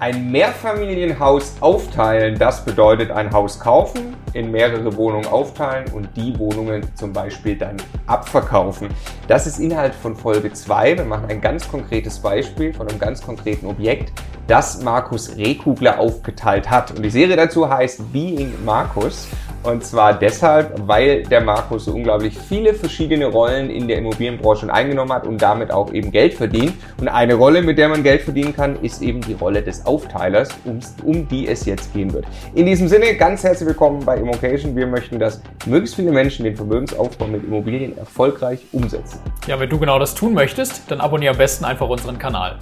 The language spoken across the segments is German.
Ein Mehrfamilienhaus aufteilen, das bedeutet ein Haus kaufen, in mehrere Wohnungen aufteilen und die Wohnungen zum Beispiel dann abverkaufen. Das ist Inhalt von Folge 2. Wir machen ein ganz konkretes Beispiel von einem ganz konkreten Objekt, das Markus Rehkugler aufgeteilt hat. Und die Serie dazu heißt Being Markus. Und zwar deshalb, weil der Markus so unglaublich viele verschiedene Rollen in der Immobilienbranche eingenommen hat und damit auch eben Geld verdient. Und eine Rolle, mit der man Geld verdienen kann, ist eben die Rolle des Aufteilers, um, um die es jetzt gehen wird. In diesem Sinne, ganz herzlich willkommen bei Immocation. Wir möchten, dass möglichst viele Menschen den Vermögensaufbau mit Immobilien erfolgreich umsetzen. Ja, wenn du genau das tun möchtest, dann abonniere am besten einfach unseren Kanal.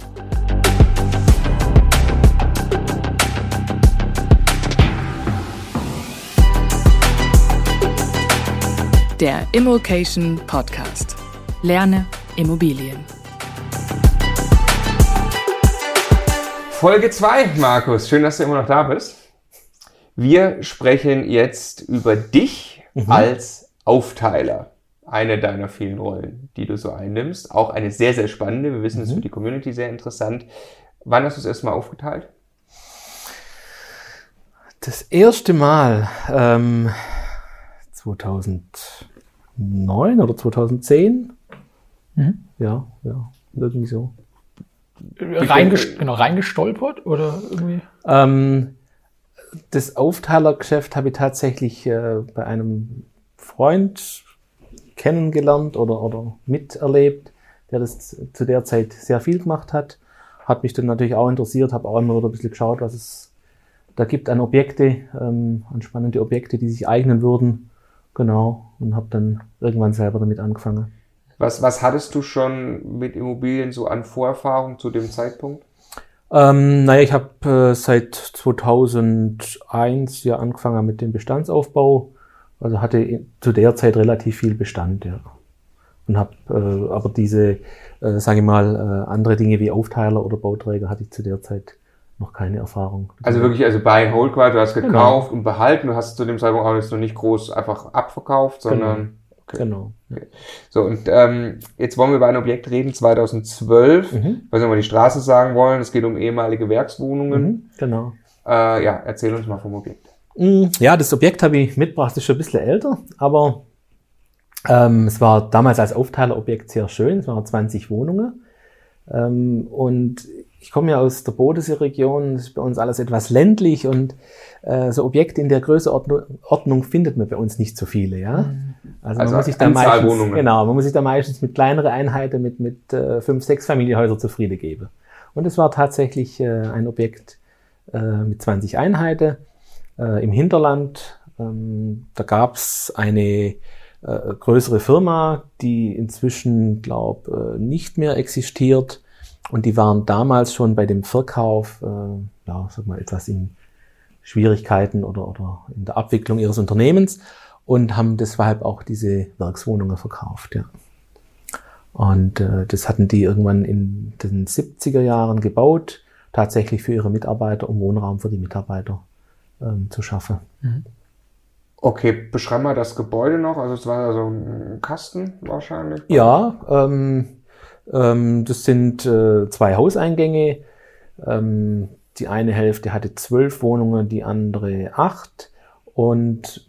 Der Immokation Podcast. Lerne Immobilien. Folge 2, Markus. Schön, dass du immer noch da bist. Wir sprechen jetzt über dich mhm. als Aufteiler. Eine deiner vielen Rollen, die du so einnimmst. Auch eine sehr, sehr spannende. Wir wissen, es mhm. ist für die Community sehr interessant. Wann hast du es erstmal aufgeteilt? Das erste Mal ähm, 2009 oder 2010. Mhm. Ja, ja, irgendwie so. Reingest genau, reingestolpert oder irgendwie? Ähm, das Aufteilergeschäft habe ich tatsächlich äh, bei einem Freund kennengelernt oder, oder miterlebt, der das zu der Zeit sehr viel gemacht hat. Hat mich dann natürlich auch interessiert, habe auch immer wieder ein bisschen geschaut, was es da gibt an Objekte, ähm, an spannende Objekte, die sich eignen würden. Genau, und habe dann irgendwann selber damit angefangen. Was, was hattest du schon mit Immobilien so an Vorerfahrung zu dem Zeitpunkt? Ähm, naja, ich habe äh, seit 2001 ja angefangen mit dem Bestandsaufbau. Also hatte zu der Zeit relativ viel Bestand, ja. Und habe äh, aber diese, äh, sage ich mal, äh, andere Dinge wie Aufteiler oder Bauträger hatte ich zu der Zeit noch keine Erfahrung. Also wirklich, also Buy and Hold quasi, du hast genau. gekauft genau. und behalten, du hast zu dem Zeitpunkt auch jetzt noch nicht groß einfach abverkauft, sondern... Genau. Okay. Genau. Okay. So, und ähm, jetzt wollen wir über ein Objekt reden, 2012. Mhm. Ob wir die Straße sagen wollen. Es geht um ehemalige Werkswohnungen. Mhm, genau. Äh, ja, erzähl uns mal vom Objekt. Mhm. Ja, das Objekt habe ich mitgebracht, ist schon ein bisschen älter, aber ähm, es war damals als Aufteilerobjekt sehr schön. Es waren 20 Wohnungen. Ähm, und ich komme ja aus der Bodensee-Region, das ist bei uns alles etwas ländlich und äh, so Objekte in der Größeordnung findet man bei uns nicht so viele, ja. Also, also man muss sich da meistens, genau, man muss sich da meistens mit kleineren Einheiten, mit, mit äh, fünf, sechs Familienhäusern zufrieden geben. Und es war tatsächlich äh, ein Objekt äh, mit 20 Einheiten äh, im Hinterland. Ähm, da gab's eine äh, größere Firma, die inzwischen, glaube äh, nicht mehr existiert und die waren damals schon bei dem Verkauf, äh, ja, sag mal, etwas in Schwierigkeiten oder, oder in der Abwicklung ihres Unternehmens und haben deshalb auch diese Werkswohnungen verkauft, ja. Und äh, das hatten die irgendwann in den 70er Jahren gebaut, tatsächlich für ihre Mitarbeiter, um Wohnraum für die Mitarbeiter ähm, zu schaffen. Mhm. Okay, beschreib mal das Gebäude noch. Also es war so ein Kasten wahrscheinlich. Ja, ähm, ähm, das sind äh, zwei Hauseingänge. Ähm, die eine Hälfte hatte zwölf Wohnungen, die andere acht. Und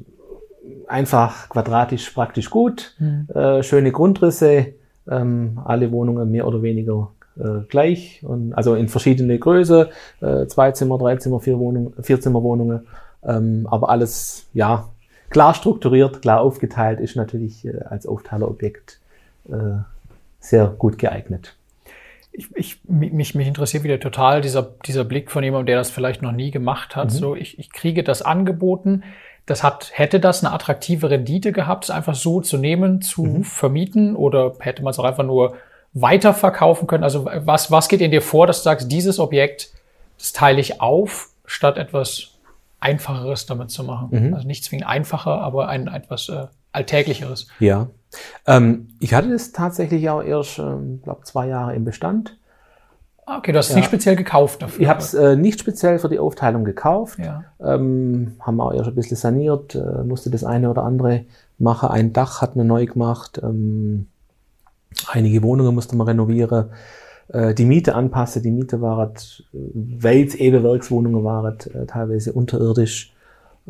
einfach quadratisch praktisch gut. Mhm. Äh, schöne Grundrisse. Ähm, alle Wohnungen mehr oder weniger äh, gleich. Und, also in verschiedene Größe. Äh, zwei Zimmer, drei Zimmer, vier, Wohnungen, vier Zimmer Wohnungen. Ähm, aber alles, ja, klar strukturiert, klar aufgeteilt, ist natürlich äh, als Aufteilerobjekt äh, sehr gut geeignet. Ich, ich, mich, mich interessiert wieder total dieser, dieser Blick von jemandem, der das vielleicht noch nie gemacht hat. Mhm. So, ich, ich kriege das angeboten. Das hat, hätte das eine attraktive Rendite gehabt, es einfach so zu nehmen, zu mhm. vermieten oder hätte man es auch einfach nur weiterverkaufen können? Also was, was geht in dir vor, dass du sagst, dieses Objekt, das teile ich auf, statt etwas Einfacheres damit zu machen? Mhm. Also nicht zwingend einfacher, aber ein etwas äh, Alltäglicheres. Ja. Ähm, ich hatte das tatsächlich auch erst, ähm, glaube zwei Jahre im Bestand. Okay, du hast es ja. nicht speziell gekauft dafür. Ich habe es äh, nicht speziell für die Aufteilung gekauft. Ja. Ähm, haben auch erst ein bisschen saniert, äh, musste das eine oder andere machen. Ein Dach hat man neu gemacht. Ähm, einige Wohnungen musste man renovieren. äh, die Miete anpasse. Die Miete war weit eben Werkswohnungen waren, äh, teilweise unterirdisch.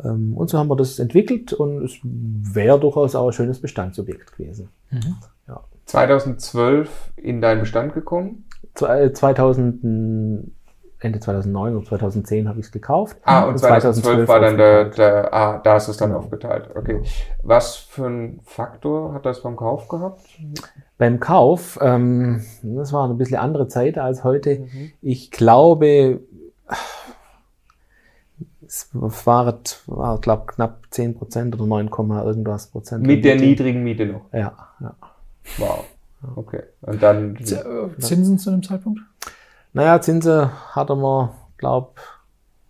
Ähm, und so haben wir das entwickelt und es wäre durchaus auch ein schönes Bestandsobjekt gewesen. Mhm. Ja. 2012 in deinen Bestand gekommen? 2000, äh, Ende 2009 oder 2010 habe ich es gekauft. Ah, und, und 2012, 2012 war dann der, der, ah, da ist es dann genau. aufgeteilt. Okay. Was für ein Faktor hat das beim Kauf gehabt? Beim Kauf, ähm, das war eine bisschen andere Zeit als heute. Mhm. Ich glaube, es war, war glaube knapp 10 Prozent oder 9, irgendwas Prozent. Mit der niedrigen Miete noch? Ja, ja. Wow. Okay. Und dann. Zinsen zu dem Zeitpunkt? Naja, Zinsen hatte man, glaube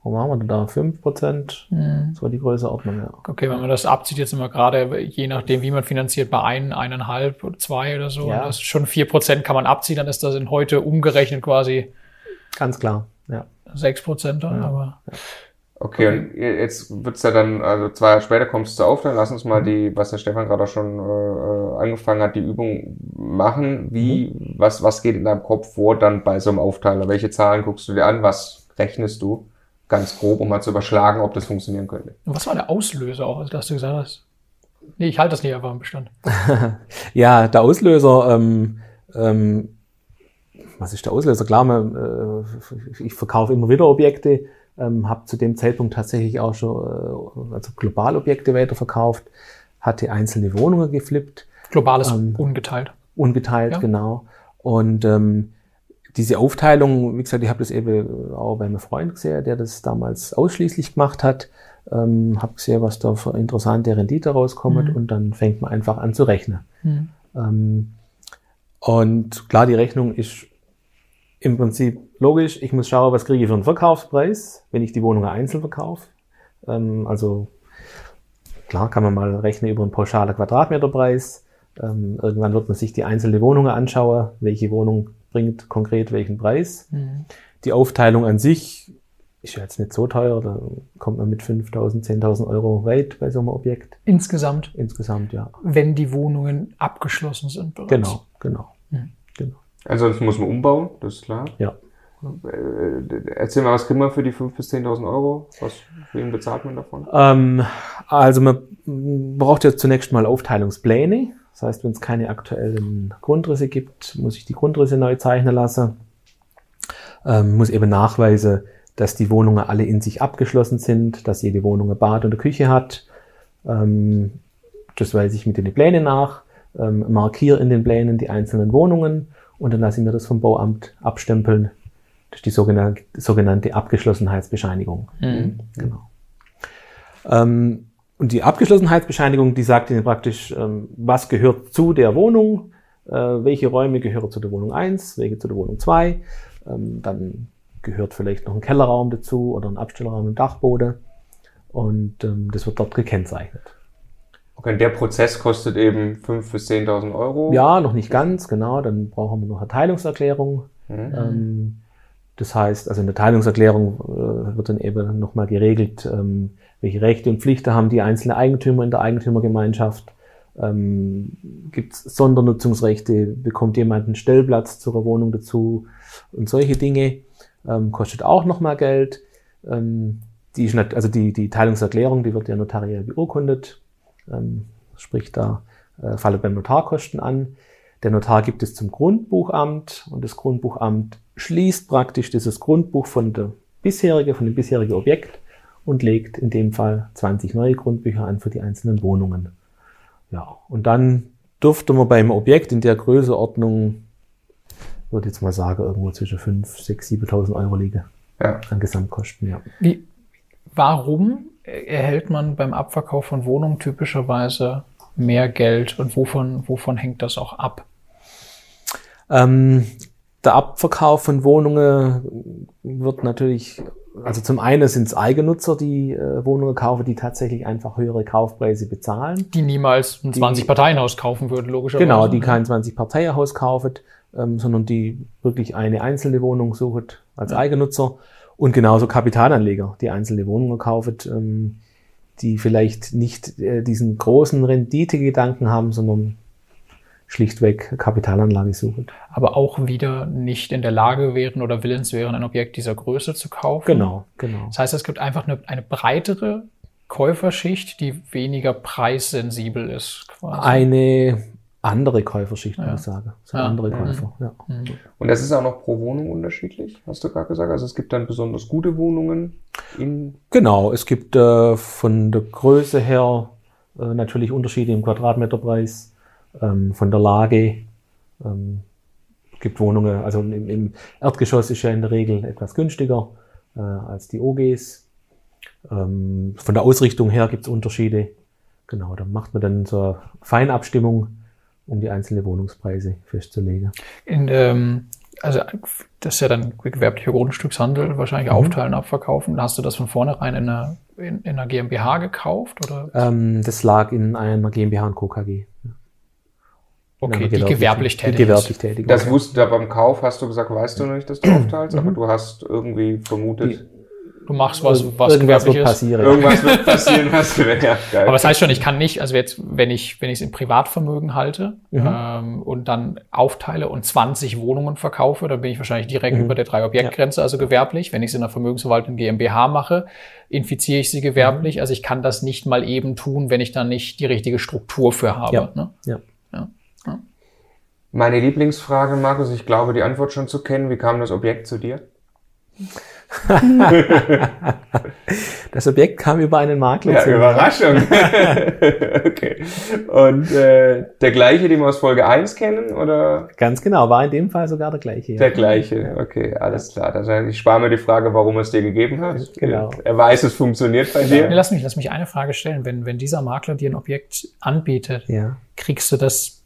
wo waren wir denn da? 5 Prozent? Mhm. Das war die Größeordnung, ja. Okay, wenn man das abzieht, jetzt immer gerade, je nachdem, wie man finanziert, bei ein, eineinhalb oder zwei oder so, ja. das ist schon 4 Prozent kann man abziehen, dann ist das in heute umgerechnet quasi. Ganz klar, ja. 6 Prozent dann, ja. aber. Ja. Okay, und jetzt wird's ja dann, also zwei Jahre später kommst du auf, dann lass uns mal die, was der Stefan gerade schon äh, angefangen hat, die Übung machen. Wie, mhm. was, was geht in deinem Kopf vor dann bei so einem Aufteiler? Welche Zahlen guckst du dir an? Was rechnest du? Ganz grob, um mal zu überschlagen, ob das funktionieren könnte. Und was war der Auslöser auch, dass du gesagt hast? Nee, ich halte das nicht einfach im Bestand. ja, der Auslöser, ähm, ähm, was ist der Auslöser? Klar, man, äh, ich verkaufe immer wieder Objekte ähm, habe zu dem Zeitpunkt tatsächlich auch schon äh, also Globalobjekte weiterverkauft, hatte einzelne Wohnungen geflippt. Globales ähm, ungeteilt. Ungeteilt, ja. genau. Und ähm, diese Aufteilung, wie gesagt, ich habe das eben auch bei meinem Freund gesehen, der das damals ausschließlich gemacht hat. Ähm, habe gesehen, was da für interessante Rendite rauskommt mhm. und dann fängt man einfach an zu rechnen. Mhm. Ähm, und klar, die Rechnung ist im Prinzip logisch, ich muss schauen, was kriege ich für einen Verkaufspreis, wenn ich die Wohnung einzeln verkaufe. Ähm, also klar kann man mal rechnen über einen pauschalen Quadratmeterpreis. Ähm, irgendwann wird man sich die einzelne Wohnung anschauen, welche Wohnung bringt konkret welchen Preis. Mhm. Die Aufteilung an sich ist ja jetzt nicht so teuer, da kommt man mit 5.000, 10.000 Euro weit bei so einem Objekt. Insgesamt? Insgesamt, ja. Wenn die Wohnungen abgeschlossen sind bereits? Genau, genau. Mhm. Genau. Ansonsten muss man umbauen, das ist klar. Ja. Äh, erzähl mal, was kriegt man für die 5.000 bis 10.000 Euro? Was, wen bezahlt man davon? Ähm, also man braucht ja zunächst mal Aufteilungspläne. Das heißt, wenn es keine aktuellen Grundrisse gibt, muss ich die Grundrisse neu zeichnen lassen. Ähm, muss eben nachweisen, dass die Wohnungen alle in sich abgeschlossen sind, dass jede Wohnung ein Bad und eine Küche hat. Ähm, das weise ich mit den Plänen nach, ähm, markiere in den Plänen die einzelnen Wohnungen und dann lasse ich mir das vom Bauamt abstempeln. Das ist die sogenannte, sogenannte Abgeschlossenheitsbescheinigung. Mhm. Genau. Ähm, und die Abgeschlossenheitsbescheinigung, die sagt Ihnen praktisch, ähm, was gehört zu der Wohnung, äh, welche Räume gehören zu der Wohnung 1, welche zu der Wohnung 2. Ähm, dann gehört vielleicht noch ein Kellerraum dazu oder ein Abstellraum im Dachboden. Und ähm, das wird dort gekennzeichnet. Okay, der Prozess kostet eben 5.000 bis 10.000 Euro? Ja, noch nicht ganz, genau. Dann brauchen wir noch eine Teilungserklärung. Mhm. Ähm, das heißt, also in der Teilungserklärung äh, wird dann eben nochmal geregelt, ähm, welche Rechte und Pflichten haben die einzelnen Eigentümer in der Eigentümergemeinschaft. Ähm, Gibt es Sondernutzungsrechte? Bekommt jemand einen Stellplatz zur Wohnung dazu? Und solche Dinge ähm, kostet auch nochmal Geld. Ähm, die, also die, die Teilungserklärung, die wird ja notariell beurkundet. Ähm, sprich, da äh, fallen beim Notar Kosten an. Der Notar gibt es zum Grundbuchamt und das Grundbuchamt schließt praktisch dieses Grundbuch von der bisherige, von dem bisherigen Objekt und legt in dem Fall 20 neue Grundbücher an für die einzelnen Wohnungen. Ja, und dann dürfte man beim Objekt in der Größeordnung, würde jetzt mal sagen, irgendwo zwischen 5, 6, 7.000 Euro liegen. Ja. An Gesamtkosten, ja. Wie, warum erhält man beim Abverkauf von Wohnungen typischerweise mehr Geld und wovon, wovon hängt das auch ab? Ähm, der Abverkauf von Wohnungen wird natürlich, also zum einen sind es Eigennutzer, die äh, Wohnungen kaufen, die tatsächlich einfach höhere Kaufpreise bezahlen. Die niemals ein 20-Parteien-Haus kaufen würden, logischerweise. Genau, die kein 20-Parteien-Haus kaufen, ähm, sondern die wirklich eine einzelne Wohnung suchen als ja. Eigennutzer. Und genauso Kapitalanleger, die einzelne Wohnungen kaufen, ähm, die vielleicht nicht äh, diesen großen Renditegedanken haben, sondern schlichtweg Kapitalanlage suchen. Aber auch wieder nicht in der Lage wären oder willens wären, ein Objekt dieser Größe zu kaufen. Genau, genau. Das heißt, es gibt einfach eine, eine breitere Käuferschicht, die weniger preissensibel ist. Quasi. Eine andere Käuferschicht, ja. muss ich sagen. So Ja. andere Mhm. Käufer, ja. Und das ist auch noch pro Wohnung unterschiedlich, hast du gerade gesagt. Also es gibt dann besonders gute Wohnungen in Genau, es gibt äh, von der Größe her äh, natürlich Unterschiede im Quadratmeterpreis, ähm, von der Lage. Ähm, es gibt Wohnungen, also im, im Erdgeschoss ist ja in der Regel etwas günstiger äh, als die OGs. Ähm, von der Ausrichtung her gibt es Unterschiede. Genau, da macht man dann so eine Feinabstimmung, um die einzelnen Wohnungspreise festzulegen. In, ähm, also das ist ja dann gewerblicher Grundstückshandel, wahrscheinlich aufteilen, abverkaufen. Hast du das von vornherein in einer, in, in einer GmbH gekauft? Oder? Ähm, das lag in einer GmbH und Co. KG. Okay, die gewerblich tätig Die gewerblich tätig Das ist. wusste da beim Kauf, hast du gesagt, weißt du noch nicht, dass du aufteilst, aber du hast irgendwie vermutet, Du machst was, was Irgendwas gewerblich wird ist. passieren. irgendwas wird passieren, was du ja, geil. Aber das heißt schon, ich kann nicht, also jetzt, wenn ich, wenn ich es im Privatvermögen halte ähm, und dann aufteile und 20 Wohnungen verkaufe, dann bin ich wahrscheinlich direkt über der Drei-Objektgrenze, also gewerblich. Wenn ich es in der Vermögensverwaltung GmbH mache, infiziere ich sie gewerblich. Also ich kann das nicht mal eben tun, wenn ich dann nicht die richtige Struktur für habe. Ja. Ne? ja. Meine Lieblingsfrage, Markus, ich glaube, die Antwort schon zu kennen. Wie kam das Objekt zu dir? Das Objekt kam über einen Makler Ja, zu. Überraschung. okay. Und äh, der gleiche, den wir aus Folge 1 kennen, oder Ganz genau, war in dem Fall sogar der gleiche. der gleiche? Okay, alles klar. Das heißt, ich spare mir die Frage, warum er es dir gegeben hat. Genau. Er weiß, es funktioniert bei dir. lass mich, lass mich eine Frage stellen. Wenn, wenn dieser Makler dir ein Objekt anbietet, Ja. kriegst du das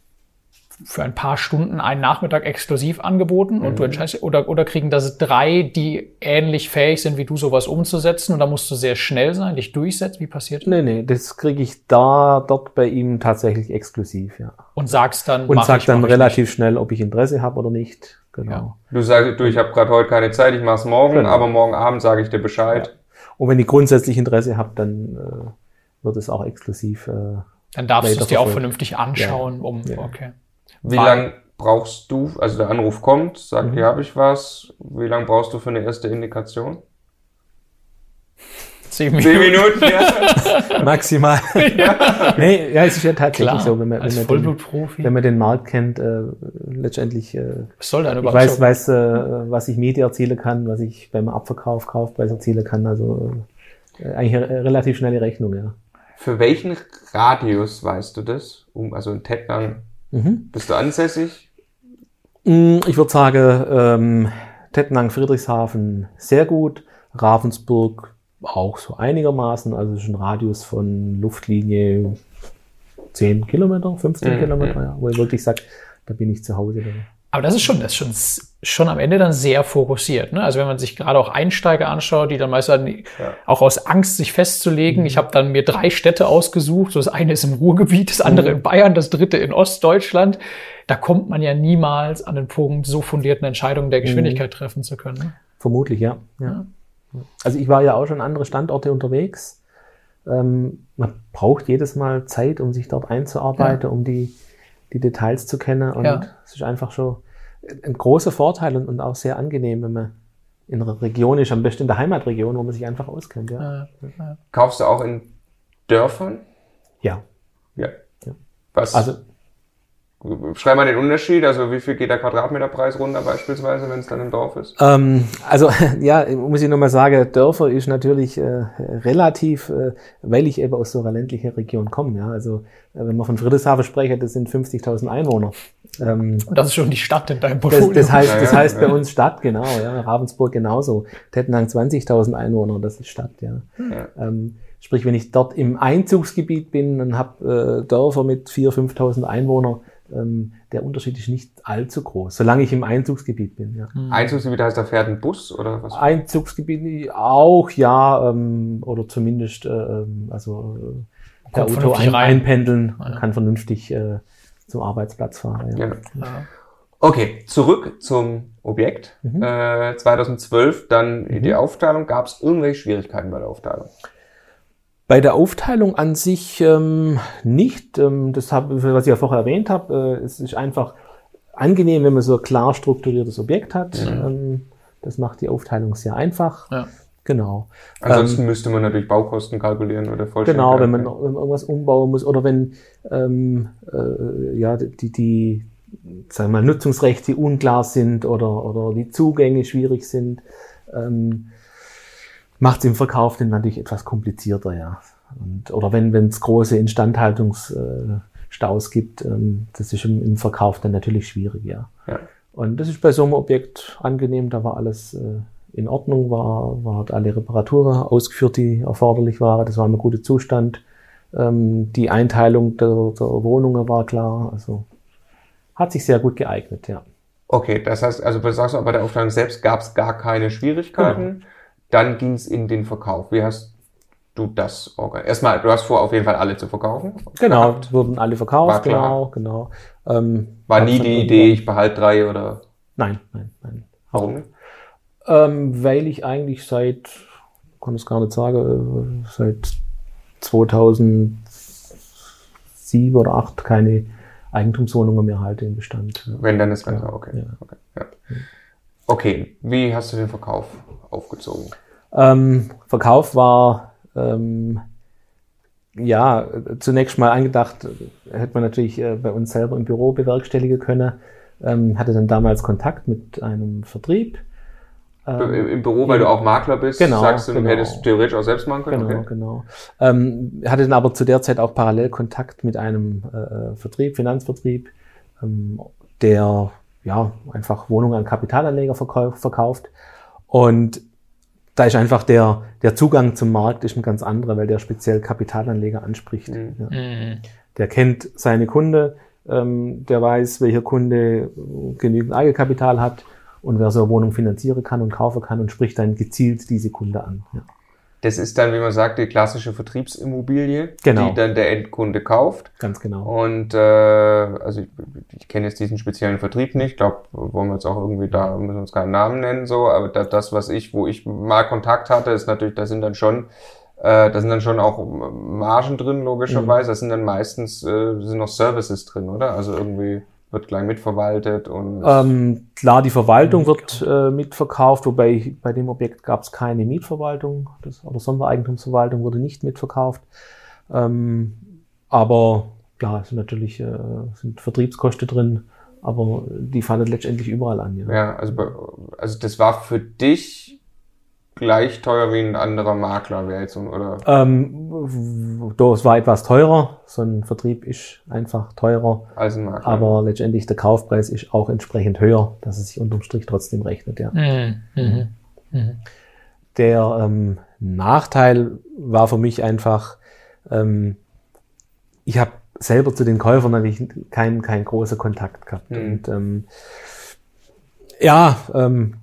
für ein paar Stunden einen Nachmittag exklusiv angeboten und du entscheidest, oder, oder kriegen das drei, die ähnlich fähig sind, wie du sowas umzusetzen und da musst du sehr schnell sein, dich durchsetzen, wie passiert das? Nee, nee, das kriege ich da, dort bei ihm tatsächlich exklusiv, ja. Und sagst dann, Und sag ich, dann relativ schnell, ob ich Interesse habe oder nicht. Genau. Ja. Du sagst, du, ich habe gerade heute keine Zeit, ich mach's morgen, Genau. aber morgen Abend sage ich dir Bescheid. Und wenn ich grundsätzlich Interesse habe, dann äh, wird es auch exklusiv. Äh, nicht. Dann darfst du es dir auch vernünftig anschauen, um, Ja. okay. Wie Weil- lang brauchst du, also der Anruf kommt, sagt, Mhm. hier habe ich was, wie lang brauchst du für eine erste Indikation? Zehn Zehn Minuten, ja. maximal. nee, ja, es ist ja tatsächlich Klar, so, wenn man, wenn, man den, wenn man den Markt kennt, äh, letztendlich äh, Was soll Ich weiß, weiß äh, was ich Miete erzielen kann, was ich beim Abverkauf, Kaufpreis erzielen kann. Also äh, eigentlich eine relativ schnelle Rechnung, ja. Für welchen Radius weißt du das? Um, also in Tettnang Mhm. bist du ansässig? Mm, Ich würde sagen, ähm, Tettnang, Friedrichshafen sehr gut, Ravensburg auch so einigermaßen, also ein Radius von Luftlinie 10 Kilometer, 15 Mhm. Kilometer, ja, wo ich wirklich sage, da bin ich zu Hause. Aber das ist schon, das ist schon, schon am Ende dann sehr fokussiert. Ne? Also wenn man sich gerade auch Einsteiger anschaut, die dann meist dann auch aus Angst, sich festzulegen, ich habe dann mir drei Städte ausgesucht. So das eine ist im Ruhrgebiet, das andere in Bayern, das dritte in Ostdeutschland. Da kommt man ja niemals an den Punkt, so fundierten Entscheidungen der Geschwindigkeit treffen zu können. Ne? Vermutlich, ja. ja. Also ich war ja auch schon an andere Standorte unterwegs. Ähm, man braucht jedes Mal Zeit, um sich dort einzuarbeiten, um die, die Details zu kennen. Und Ja. es ist einfach schon ein großer Vorteil und, und auch sehr angenehm, wenn man in einer Region ist, am besten in der Heimatregion, wo man sich einfach auskennt. Ja. Kaufst du auch in Dörfern? ja. Ja. Ja. Was? Also Schreib mal den Unterschied, also wie viel geht der Quadratmeterpreis runter beispielsweise, wenn es dann im Dorf ist? Ähm, also ja, muss ich nochmal sagen, Dörfer ist natürlich äh, relativ, äh, weil ich eben aus so einer ländlichen Region komme. Ja, also äh, wenn man von Friedrichshafen sprechen, das sind 50.000 Einwohner. Ähm, und das ist schon die Stadt in deinem das, Portfolio. das heißt, das Ja, ja, heißt ja. bei uns Stadt genau. Ja, Ravensburg genauso. Tettenhang 20.000 Einwohner, das ist Stadt. Ja. Ja. Ähm, sprich, wenn ich dort im Einzugsgebiet bin und habe äh, Dörfer mit 4.000, 5.000 Einwohnern, ähm, der Unterschied ist nicht allzu groß, solange ich im Einzugsgebiet bin. Ja. Einzugsgebiet heißt, da fährt ein Bus oder was? Einzugsgebiet auch, ja, ähm, oder zumindest äh, ähm, also äh, per Auto vernünftig ein, einpendeln, Ja. kann vernünftig äh, zum Arbeitsplatz fahren. Ja. Genau. Ja. Okay, zurück zum Objekt. Mhm. Äh, 2012 dann die Aufteilung. Gab es irgendwelche Schwierigkeiten bei der Aufteilung? Bei der Aufteilung an sich ähm, nicht. Ähm, das, hab, was ich ja vorher erwähnt habe, äh, es ist einfach angenehm, wenn man so ein klar strukturiertes Objekt hat. Mhm. Ähm, das macht die Aufteilung sehr einfach. Ja. Genau. Ansonsten Ähm, müsste man natürlich Baukosten kalkulieren oder Vollständigkeit. Genau, wenn man, wenn man irgendwas umbauen muss oder wenn ähm, äh, ja, die, die sagen wir mal, Nutzungsrechte unklar sind oder, oder die Zugänge schwierig sind, ähm, macht es im Verkauf dann natürlich etwas komplizierter, ja. Und, oder wenn es große Instandhaltungsstaus gibt, ähm, das ist im, im Verkauf dann natürlich schwierig, ja. Ja. Und das ist bei so einem Objekt angenehm, da war alles äh, in Ordnung, war, war hat alle Reparaturen ausgeführt, die erforderlich waren, das war ein guter Zustand. Ähm, die Einteilung der, der Wohnungen war klar, also hat sich sehr gut geeignet, ja. Okay, das heißt, also du sagst auch, bei der Aufteilung selbst gab es gar keine Schwierigkeiten. Dann ging es in den Verkauf. Wie hast du das organisiert? Erstmal, du hast vor, auf jeden Fall alle zu verkaufen. Genau, Gehabt. wurden alle War verkauft, klar. genau, genau. Ähm, War nie die Idee, ich behalte drei oder Nein, nein, nein. warum? Ähm, weil ich eigentlich seit, kann es gar nicht sagen, äh, seit 2007 oder 2008 keine Eigentumswohnungen mehr halte im Bestand. Wenn dann das Ganze, Ja, okay. ja. Okay, ja. Okay, wie hast du den Verkauf aufgezogen? Ähm, Verkauf war ähm, ja äh, zunächst mal angedacht, äh, hätte man natürlich äh, bei uns selber im Büro bewerkstelligen können. Ähm, hatte dann damals Kontakt mit einem Vertrieb. Im, Ähm, Im Büro, weil du auch Makler bist, Genau, sagst du, du genau. hättest theoretisch auch selbst machen können? Genau, Okay. genau. Ähm, hatte dann aber zu der Zeit auch parallel Kontakt mit einem äh, Vertrieb, Finanzvertrieb, ähm, der ja einfach Wohnungen an Kapitalanleger verkau verkauft. Und da ist einfach der, der Zugang zum Markt ist ein ganz anderer, weil der speziell Kapitalanleger anspricht. Mhm. Ja. Mhm. Der kennt seine Kunde, ähm, der weiß, welcher Kunde genügend Eigenkapital hat und wer so eine Wohnung finanzieren kann und kaufen kann und spricht dann gezielt diese Kunde an. Ja. Das ist dann, wie man sagt, die klassische Vertriebsimmobilie, Genau. die dann der Endkunde kauft. Ganz genau. Und äh, also ich, ich kenne jetzt diesen speziellen Vertrieb nicht. Ich glaube, wollen wir jetzt auch irgendwie da, müssen wir uns keinen Namen nennen, so, aber da, das, was ich, wo ich mal Kontakt hatte, ist natürlich, da sind dann schon, äh, da sind dann schon auch Margen drin, logischerweise. Da sind dann meistens äh, sind noch Services drin, oder? Also irgendwie wird gleich mitverwaltet und Ähm, klar, die Verwaltung wird äh, mitverkauft, wobei bei dem Objekt gab es keine Mietverwaltung das, oder Sondereigentumsverwaltung wurde nicht mitverkauft. Ähm, aber klar, es sind natürlich äh, sind Vertriebskosten drin, aber die fallen letztendlich überall an. Ja. ja, also, also das war für dich gleich teuer wie ein anderer Makler wäre jetzt, oder? Ähm, es war etwas teurer. So ein Vertrieb ist einfach teurer, Als ein Makler. aber letztendlich der Kaufpreis ist auch entsprechend höher, dass es sich unterm Strich trotzdem rechnet. Ja. Mhm. Mhm. Mhm. Der ähm, Nachteil war für mich einfach, ähm, ich habe selber zu den Käufern natürlich keinen keinen großen Kontakt gehabt. Mhm. Und ähm, ja, ähm,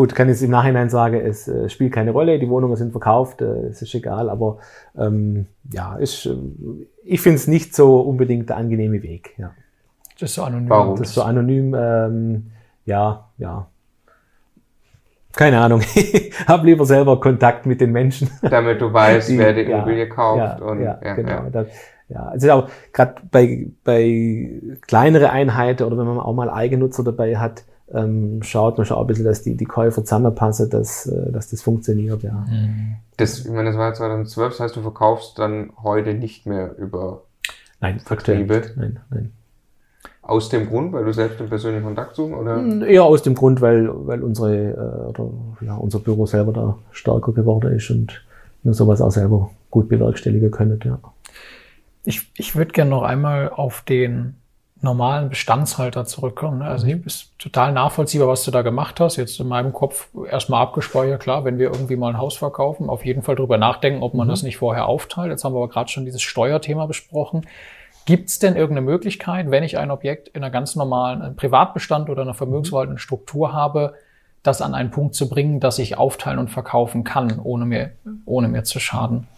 gut, kann jetzt im Nachhinein sagen, es äh, spielt keine Rolle, die Wohnungen sind verkauft, äh, es ist egal, aber ähm, ja, ist, äh, ich finde es nicht so unbedingt der angenehme Weg. Ja. Das ist so anonym. Warum? Das ist so anonym, ähm, ja, ja. Keine Ahnung. Hab lieber selber Kontakt mit den Menschen. damit du weißt, Die- wer die ja, Immobilie kauft ja, und ja, ja, genau. ja. Das, ja, also auch gerade bei, bei kleinere Einheiten oder wenn man auch mal Eigennutzer dabei hat, ähm, schaut man schon auch ein bisschen, dass die, die Käufer zusammenpassen, dass, äh, dass das funktioniert, ja. Mhm. Das, ich meine, das war 2012, das heißt, du verkaufst dann heute nicht mehr über Nein, Vertriebe? aktuell nicht. Nein, nein. aus dem Grund, weil du selbst den persönlichen Kontakt suchst, oder? Eher aus dem Grund, weil, weil unsere, äh, oder, ja, unser Büro selber da stärker geworden ist und wir sowas auch selber gut bewerkstelligen können, ja. Ich, ich würde gerne noch einmal auf den normalen Bestandshalter zurückkommen. ne? Also ich ist total nachvollziehbar, was du da gemacht hast. Jetzt in meinem Kopf erstmal abgespeichert, klar, wenn wir irgendwie mal ein Haus verkaufen, auf jeden Fall drüber nachdenken, ob man das nicht vorher aufteilt. Jetzt haben wir aber gerade schon dieses Steuerthema besprochen. Gibt es denn irgendeine Möglichkeit, wenn ich ein Objekt in einer ganz normalen Privatbestand oder einer vermögensverwaltenden Struktur habe, das an einen Punkt zu bringen, dass ich aufteilen und verkaufen kann, ohne mir, ohne mir zu schaden?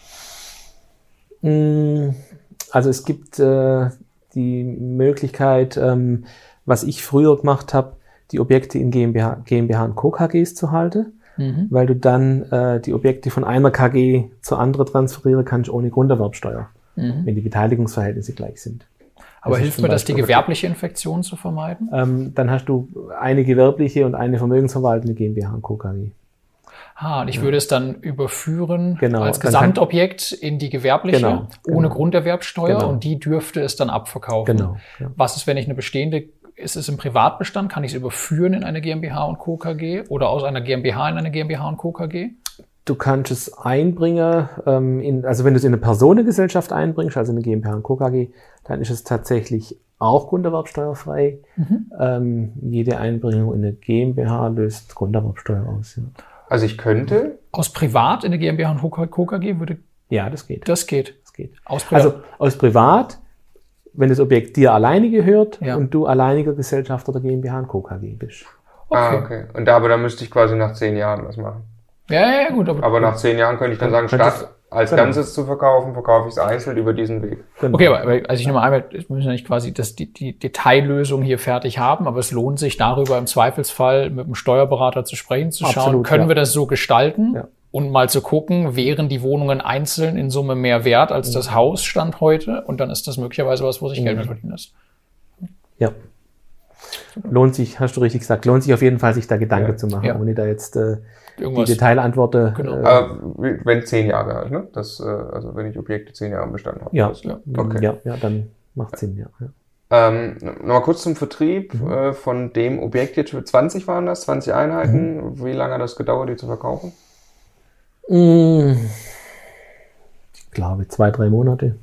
Mm, Also es gibt äh, die Möglichkeit, ähm, was ich früher gemacht habe, die Objekte in GmbH, GmbH und Co. KGs zu halten. mhm. weil du dann äh, die Objekte von einer KG zur anderen transferieren kannst ohne Grunderwerbsteuer, mhm. wenn die Beteiligungsverhältnisse gleich sind. Aber hilft mir das, die gewerbliche Infektion zu vermeiden? Ähm, dann hast du eine gewerbliche und eine vermögensverwaltende GmbH und Co. KG. Ah, und ich würde es dann überführen genau, als Gesamtobjekt in die gewerbliche genau, ohne genau. Grunderwerbsteuer genau. und die dürfte es dann abverkaufen. Genau. Was ist, wenn ich eine bestehende ist es im Privatbestand? Kann ich es überführen in eine GmbH und Co. KG oder aus einer GmbH in eine GmbH und Co. KG? Du kannst es einbringen, ähm, in, also wenn du es in eine Personengesellschaft einbringst, also eine GmbH und Co. KG, dann ist es tatsächlich auch grunderwerbsteuerfrei. Mhm. Ähm, jede Einbringung in eine GmbH löst Grunderwerbsteuer aus. Ja. Also ich könnte. Aus Privat in eine GmbH und Co. KG würde. Ja, das geht. Das geht. Das geht. Aus Privat. Also aus Privat wenn das Objekt dir alleine gehört ja. und du alleiniger Gesellschafter der GmbH und Co. KG bist. Okay. Ah, okay. Und da, aber da müsste ich quasi nach zehn Jahren was machen. Ja, ja, gut. Aber, aber nach zehn Jahren könnte ich dann sagen, statt als genau. Ganzes zu verkaufen, verkaufe ich es einzeln über diesen Weg. Genau. Okay, aber also ich nochmal einmal, wir müssen ja nicht quasi das, die, die Detaillösung hier fertig haben, aber es lohnt sich darüber im Zweifelsfall mit dem Steuerberater zu sprechen, zu Absolut, schauen, können ja. wir das so gestalten? Ja und mal zu gucken, wären die Wohnungen einzeln in Summe mehr wert als mhm. das Haus stand heute und dann ist das möglicherweise was, wo sich Geld mhm. mit verdienen lässt. Ja. Lohnt sich, hast du richtig gesagt, lohnt sich auf jeden Fall, sich da Gedanken ja. zu machen, ja. ohne da jetzt äh, die Detailantworten. Genau. Äh, Aber wenn zehn Jahre halt, ne? Das, äh, also wenn ich Objekte zehn Jahre im Bestand habe. Ja. Das, ja. Okay. ja, ja, dann macht Sinn, ja. ja. Ähm, Nochmal kurz zum Vertrieb mhm. äh, von dem Objekt jetzt für 20 waren das, 20 Einheiten. Mhm. Wie lange hat das gedauert, die zu verkaufen? Ich glaube, zwei, drei Monate.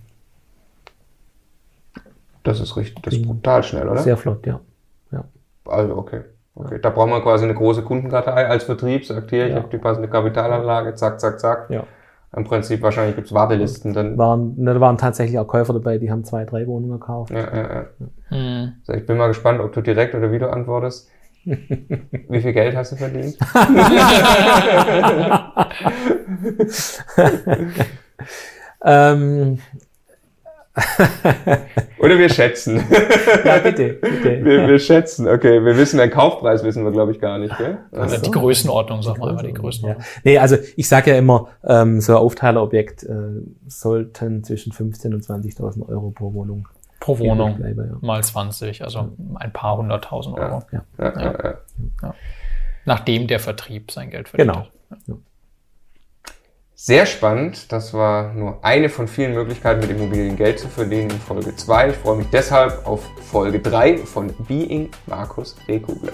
Das ist richtig, das ist brutal schnell, oder? Sehr flott, ja. Also, okay. Okay, da braucht man quasi eine große Kundenkartei als Vertrieb, sagt hier, ich habe die passende Kapitalanlage, zack, zack, zack. Ja. Im Prinzip wahrscheinlich gibt's Wartelisten dann. Waren, ne, da waren tatsächlich auch Käufer dabei, die haben zwei, drei Wohnungen gekauft. Ja, ja, ja. Hm. Also ich bin mal gespannt, ob du direkt oder wie du antwortest. Wie viel Geld hast du verdient? ähm. Oder wir schätzen. ja, bitte, bitte. Wir, wir, schätzen, okay. Wir wissen, den Kaufpreis wissen wir, glaube ich, gar nicht, gell? Also die Größenordnung, sag mal, die Größenordnung. Ja. Nee, also ich sage ja immer, ähm, so ein Aufteilerobjekt äh, sollten zwischen 15.000 und 20.000 Euro pro Wohnung Pro Wohnung bleibe, ja. mal 20, also ein paar hunderttausend Euro. Ja, ja, ja, Nachdem der Vertrieb sein Geld verdient genau. Sehr spannend. Das war nur eine von vielen Möglichkeiten, mit Immobilien Geld zu verdienen in Folge 2. Ich freue mich deshalb auf Folge 3 von Being Markus Rekugler.